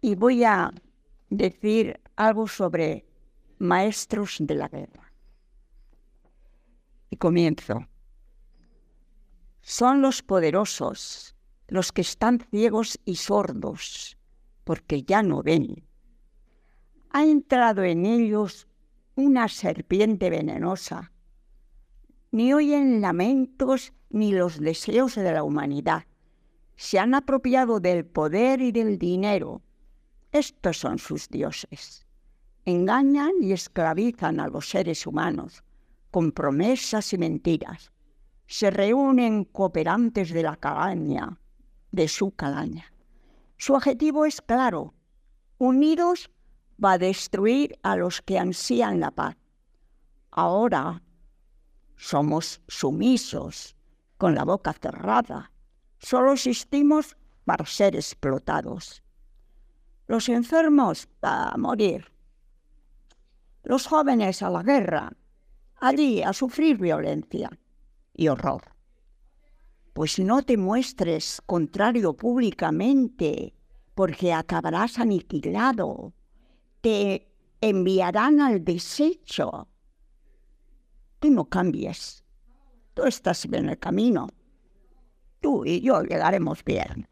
y voy a decir algo sobre maestros de la guerra. Y comienzo. Son los poderosos los que están ciegos y sordos, porque ya no ven. Ha entrado en ellos una serpiente venenosa. Ni oyen lamentos ni los deseos de la humanidad. Se han apropiado del poder y del dinero. Estos son sus dioses. Engañan y esclavizan a los seres humanos con promesas y mentiras. Se reúnen cooperantes de la calaña, de su calaña. Su objetivo es claro, unidos va a destruir a los que ansían la paz. Ahora somos sumisos, con la boca cerrada. Solo existimos para ser explotados. Los enfermos a morir. Los jóvenes a la guerra, allí a sufrir violencia y horror. Pues no te muestres contrario públicamente, porque acabarás aniquilado. Te enviarán al desecho. Tú no cambies. Tú estás en el camino. Tú y yo llegaremos bien.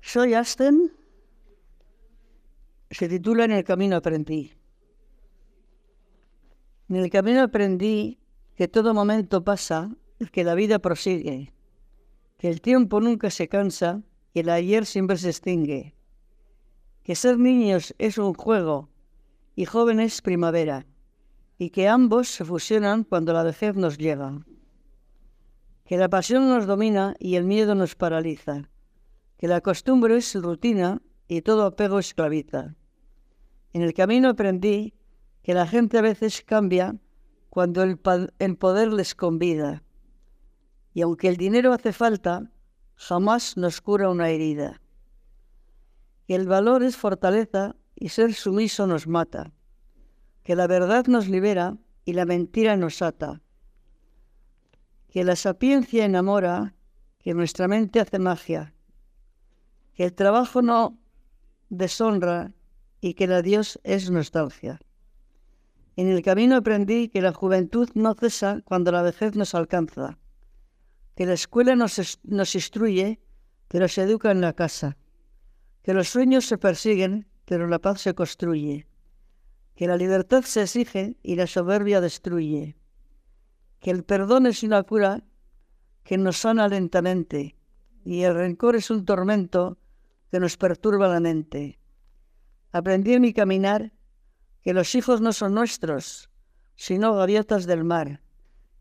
Soy Aston. Se titula En el camino aprendí. En el camino aprendí que todo momento pasa, que la vida prosigue, que el tiempo nunca se cansa y el ayer siempre se extingue, que ser niños es un juego y jóvenes primavera, y que ambos se fusionan cuando la vejez nos llega, que la pasión nos domina y el miedo nos paraliza, que la costumbre es rutina y todo apego esclaviza. En el camino aprendí que la gente a veces cambia cuando el, poder les convida. Y aunque el dinero hace falta, jamás nos cura una herida. Que el valor es fortaleza y ser sumiso nos mata. Que la verdad nos libera y la mentira nos ata. Que la sapiencia enamora, que nuestra mente hace magia. Que el trabajo no deshonra y que la Dios es nostalgia. En el camino aprendí que la juventud no cesa cuando la vejez nos alcanza, que la escuela nos, nos instruye, pero se educa en la casa, que los sueños se persiguen, pero la paz se construye, que la libertad se exige y la soberbia destruye, que el perdón es una cura que nos sana lentamente y el rencor es un tormento que nos perturba la mente. Aprendí en mi caminar que los hijos no son nuestros, sino gaviotas del mar,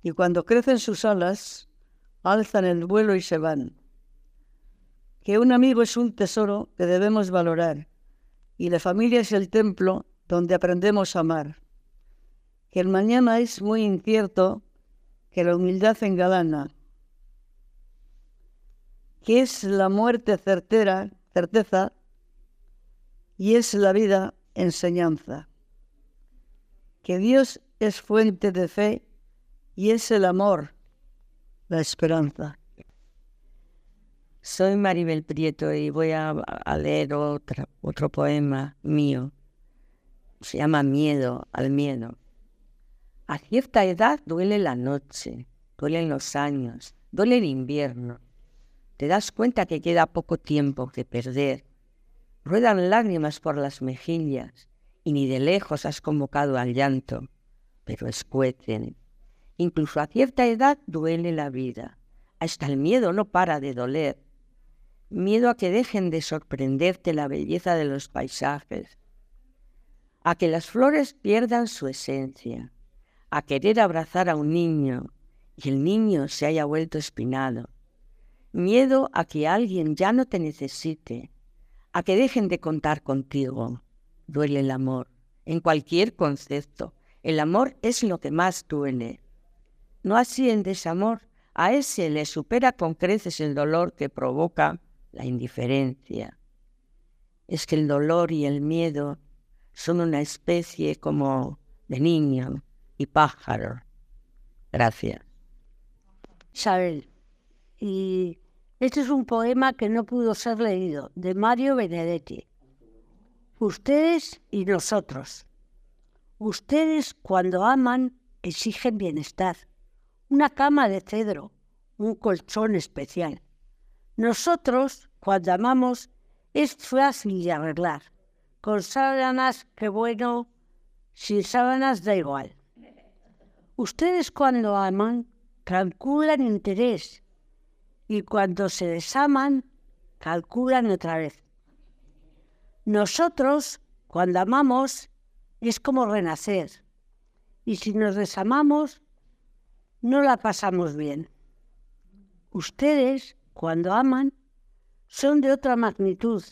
y cuando crecen sus alas, alzan el vuelo y se van. Que un amigo es un tesoro que debemos valorar, y la familia es el templo donde aprendemos a amar. Que el mañana es muy incierto, que la humildad engalana. Que es la muerte certera, certeza, y es la vida enseñanza que Dios es fuente de fe y es el amor, la esperanza. Soy Maribel Prieto y voy a, leer otro poema mío. Se llama Miedo al miedo. A cierta edad duele la noche, duelen los años, duele el invierno. Te das cuenta que queda poco tiempo que perder. Ruedan lágrimas por las mejillas y ni de lejos has convocado al llanto, pero escuecen. Incluso a cierta edad duele la vida. Hasta el miedo no para de doler. Miedo a que dejen de sorprenderte la belleza de los paisajes, a que las flores pierdan su esencia, a querer abrazar a un niño y el niño se haya vuelto espinado. Miedo a que alguien ya no te necesite, a que dejen de contar contigo, duele el amor, en cualquier concepto. El amor es lo que más duele. No así el desamor, a ese le supera con creces el dolor que provoca la indiferencia. Es que el dolor y el miedo son una especie como de niño y pájaro. Gracias. Isabel, y Este es un poema que no pudo ser leído, de Mario Benedetti. Ustedes y nosotros. Ustedes cuando aman exigen bienestar, una cama de cedro, un colchón especial. Nosotros cuando amamos es fácil de arreglar. Con sábanas, qué bueno, sin sábanas da igual. Ustedes cuando aman calculan interés y cuando se desaman calculan otra vez. Nosotros, cuando amamos, es como renacer. Y si nos desamamos, no la pasamos bien. Ustedes, cuando aman, son de otra magnitud.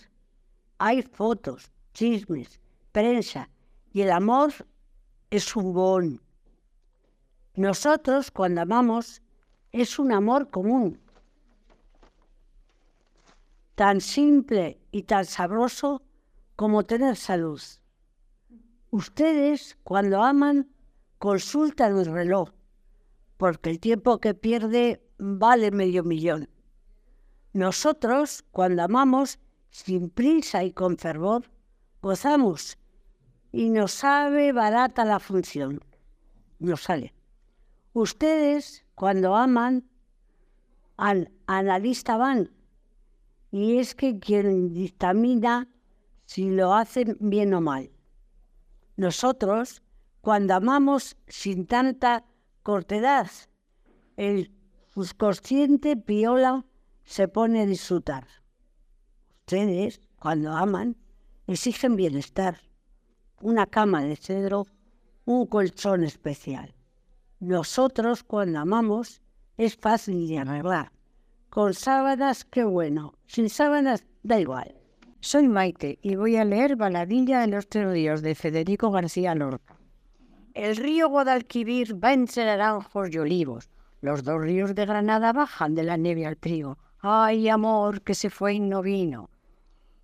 Hay fotos, chismes, prensa, y el amor es un bon. Nosotros, cuando amamos, es un amor común. Tan simple y tan sabroso como tener salud. Ustedes, cuando aman, consultan el reloj, porque el tiempo que pierde vale medio millón. Nosotros, cuando amamos, sin prisa y con fervor, gozamos y nos sabe barata la función. Nos sale. Ustedes, cuando aman, al analista van. Y es que quien dictamina si lo hacen bien o mal. Nosotros, cuando amamos sin tanta cortedad, el subconsciente piola se pone a disfrutar. Ustedes, cuando aman, exigen bienestar, una cama de cedro, un colchón especial. Nosotros, cuando amamos, es fácil de arreglar. Con sábanas, qué bueno. Sin sábanas, da igual. Soy Maite y voy a leer Baladilla de los Tres Ríos de Federico García Lorca. El río Guadalquivir va entre naranjos y olivos. Los dos ríos de Granada bajan de la nieve al trigo. Ay, amor, que se fue y no vino.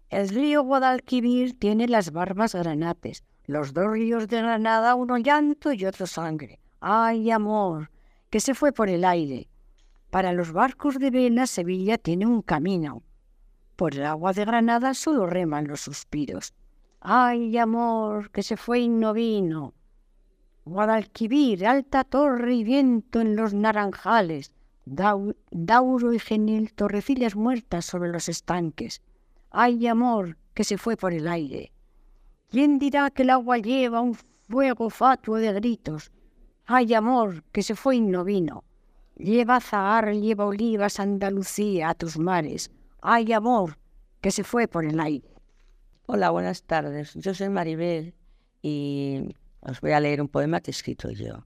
El río Guadalquivir tiene las barbas granates. Los dos ríos de Granada, uno llanto y otro sangre. Ay, amor, que se fue por el aire. Para los barcos de vela, Sevilla tiene un camino. Por el agua de Granada solo reman los suspiros. Ay, amor, que se fue y no vino. Guadalquivir, alta torre y viento en los naranjales. Dauro y genil, torrecillas muertas sobre los estanques. Ay, amor, que se fue por el aire. ¿Quién dirá que el agua lleva un fuego fatuo de gritos? Ay, amor, que se fue y no vino. Lleva zahar, lleva olivas, Andalucía, a tus mares. Ay, amor, que se fue por el aire. Hola, buenas tardes. Yo soy Maribel y os voy a leer un poema que he escrito yo.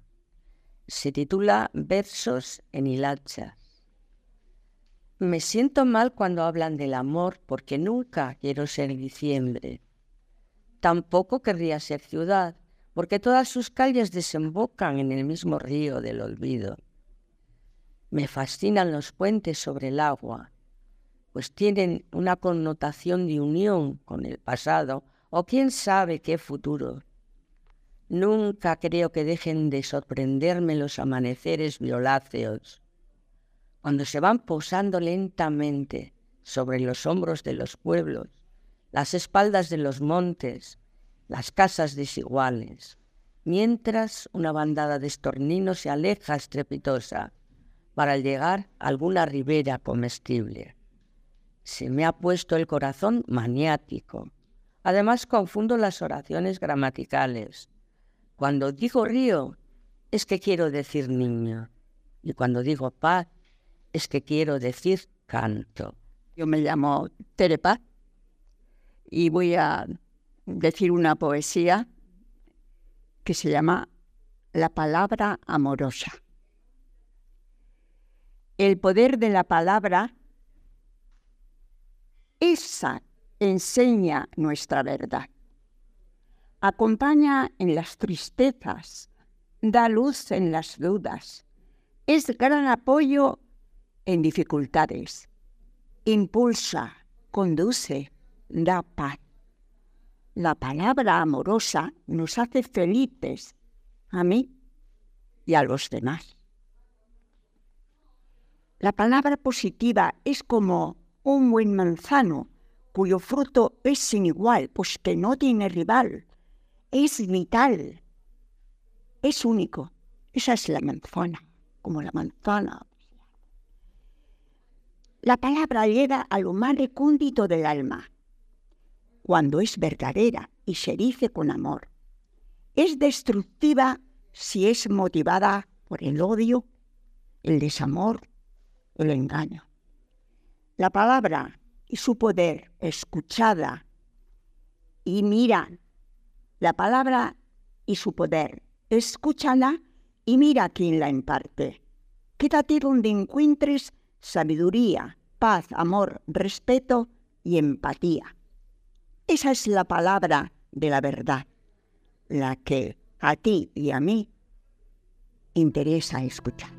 Se titula Versos en hilachas. Me siento mal cuando hablan del amor porque nunca quiero ser diciembre. Tampoco querría ser ciudad porque todas sus calles desembocan en el mismo río del olvido. Me fascinan los puentes sobre el agua pues tienen una connotación de unión con el pasado o quién sabe qué futuro. Nunca creo que dejen de sorprenderme los amaneceres violáceos, cuando se van posando lentamente sobre los hombros de los pueblos, las espaldas de los montes, las casas desiguales, mientras una bandada de estorninos se aleja estrepitosa para llegar a alguna ribera comestible se me ha puesto el corazón maniático. Además confundo las oraciones gramaticales. Cuando digo río, es que quiero decir niño. Y cuando digo paz, es que quiero decir canto. Yo me llamo Terepa y voy a decir una poesía que se llama La palabra amorosa. El poder de la palabra esa enseña nuestra verdad. Acompaña en las tristezas, da luz en las dudas, es gran apoyo en dificultades, impulsa, conduce, da paz. La palabra amorosa nos hace felices a mí y a los demás. La palabra positiva es como un buen manzano cuyo fruto es sin igual, pues que no tiene rival, es vital, es único. Esa es la manzana, como la manzana. La palabra llega a lo más recóndito del alma, cuando es verdadera y se dice con amor. Es destructiva si es motivada por el odio, el desamor, el engaño. La palabra y su poder escuchada y mira la palabra y su poder. Escúchala y mira quién la imparte. Quédate donde encuentres sabiduría, paz, amor, respeto y empatía. Esa es la palabra de la verdad, la que a ti y a mí interesa escuchar.